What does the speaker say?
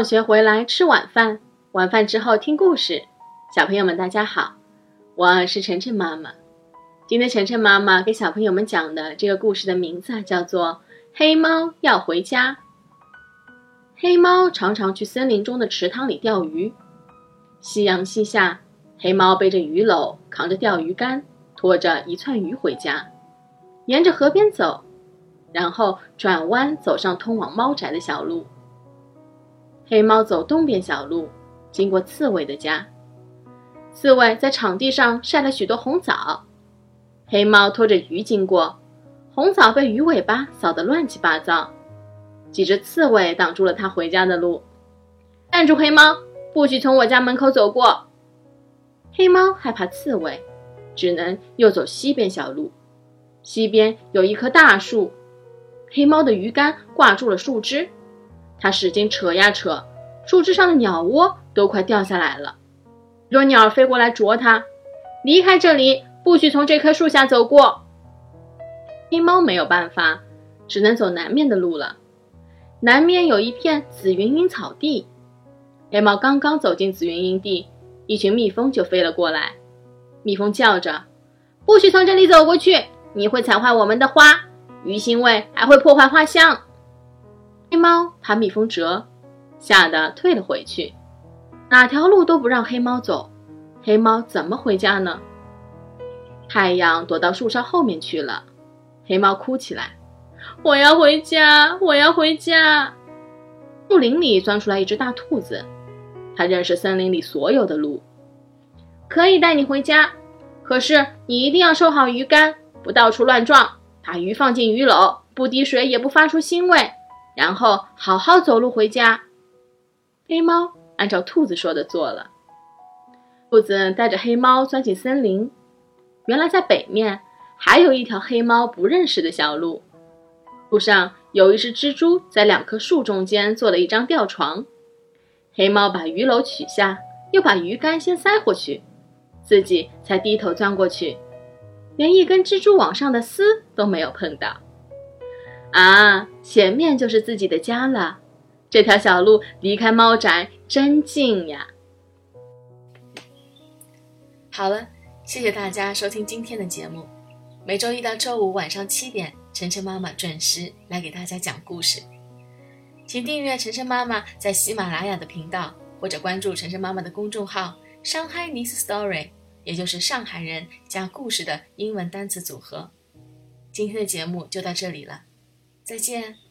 放学回来吃晚饭，晚饭之后听故事。小朋友们，大家好，我是晨晨妈妈。今天晨晨妈妈给小朋友们讲的这个故事的名字叫做《黑猫要回家》。黑猫常常去森林中的池塘里钓鱼。夕阳西下，黑猫背着鱼篓，扛着钓鱼竿，拖着一串鱼回家，沿着河边走，然后转弯走上通往猫宅的小路。黑猫走东边小路，经过刺猬的家。刺猬在场地上晒了许多红枣。黑猫拖着鱼经过，红枣被鱼尾巴扫得乱七八糟。几只刺猬挡住了它回家的路。站住，黑猫，不许从我家门口走过。黑猫害怕刺猬，只能又走西边小路。西边有一棵大树，黑猫的鱼竿挂住了树枝。它使劲扯呀扯，树枝上的鸟窝都快掉下来了。若鸟飞过来啄它，离开这里，不许从这棵树下走过。黑猫没有办法，只能走南面的路了。南面有一片紫云英草地，黑猫刚刚走进紫云英地，一群蜜蜂就飞了过来。蜜蜂叫着：“不许从这里走过去，你会踩坏我们的花，鱼腥味还会破坏花香。”黑猫怕蜜蜂蛰，吓得退了回去。哪条路都不让黑猫走，黑猫怎么回家呢？太阳躲到树梢后面去了，黑猫哭起来：“我要回家，我要回家！”树林里钻出来一只大兔子，它认识森林里所有的路，可以带你回家。可是你一定要收好鱼竿，不到处乱撞，把鱼放进鱼篓，不滴水也不发出腥味。然后好好走路回家。黑猫按照兔子说的做了。兔子带着黑猫钻进森林。原来在北面还有一条黑猫不认识的小路。路上有一只蜘蛛在两棵树中间做了一张吊床。黑猫把鱼篓取下，又把鱼竿先塞过去，自己才低头钻过去，连一根蜘蛛网上的丝都没有碰到。啊，前面就是自己的家了。这条小路离开猫宅真近呀！好了，谢谢大家收听今天的节目。每周一到周五晚上七点，晨晨妈妈准时来给大家讲故事。请订阅晨晨妈妈在喜马拉雅的频道，或者关注晨晨妈妈的公众号“上海 Nice Story”，也就是上海人加故事的英文单词组合。今天的节目就到这里了。再见。